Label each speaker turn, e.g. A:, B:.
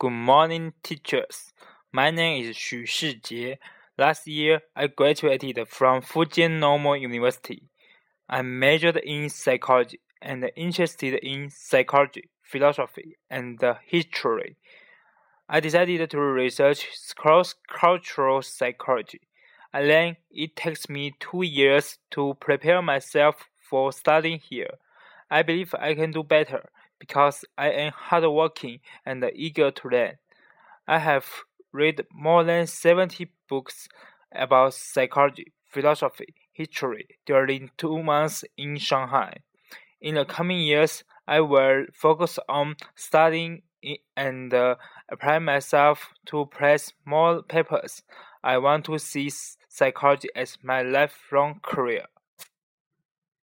A: Good morning, teachers. My name is Xu Shijie. Last year, I graduated from Fujian Normal University. I majored in psychology and interested in psychology, philosophy, and history. I decided to research cross-cultural psychology. I learned it takes me two years to prepare myself for studying here. I believe I can do better because I am hardworking and eager to learn. I have read more than 70 books about psychology, philosophy, history during two months in Shanghai. In the coming years, I will focus on studying and uh, apply myself to press more papers. I want to see psychology as my lifelong career.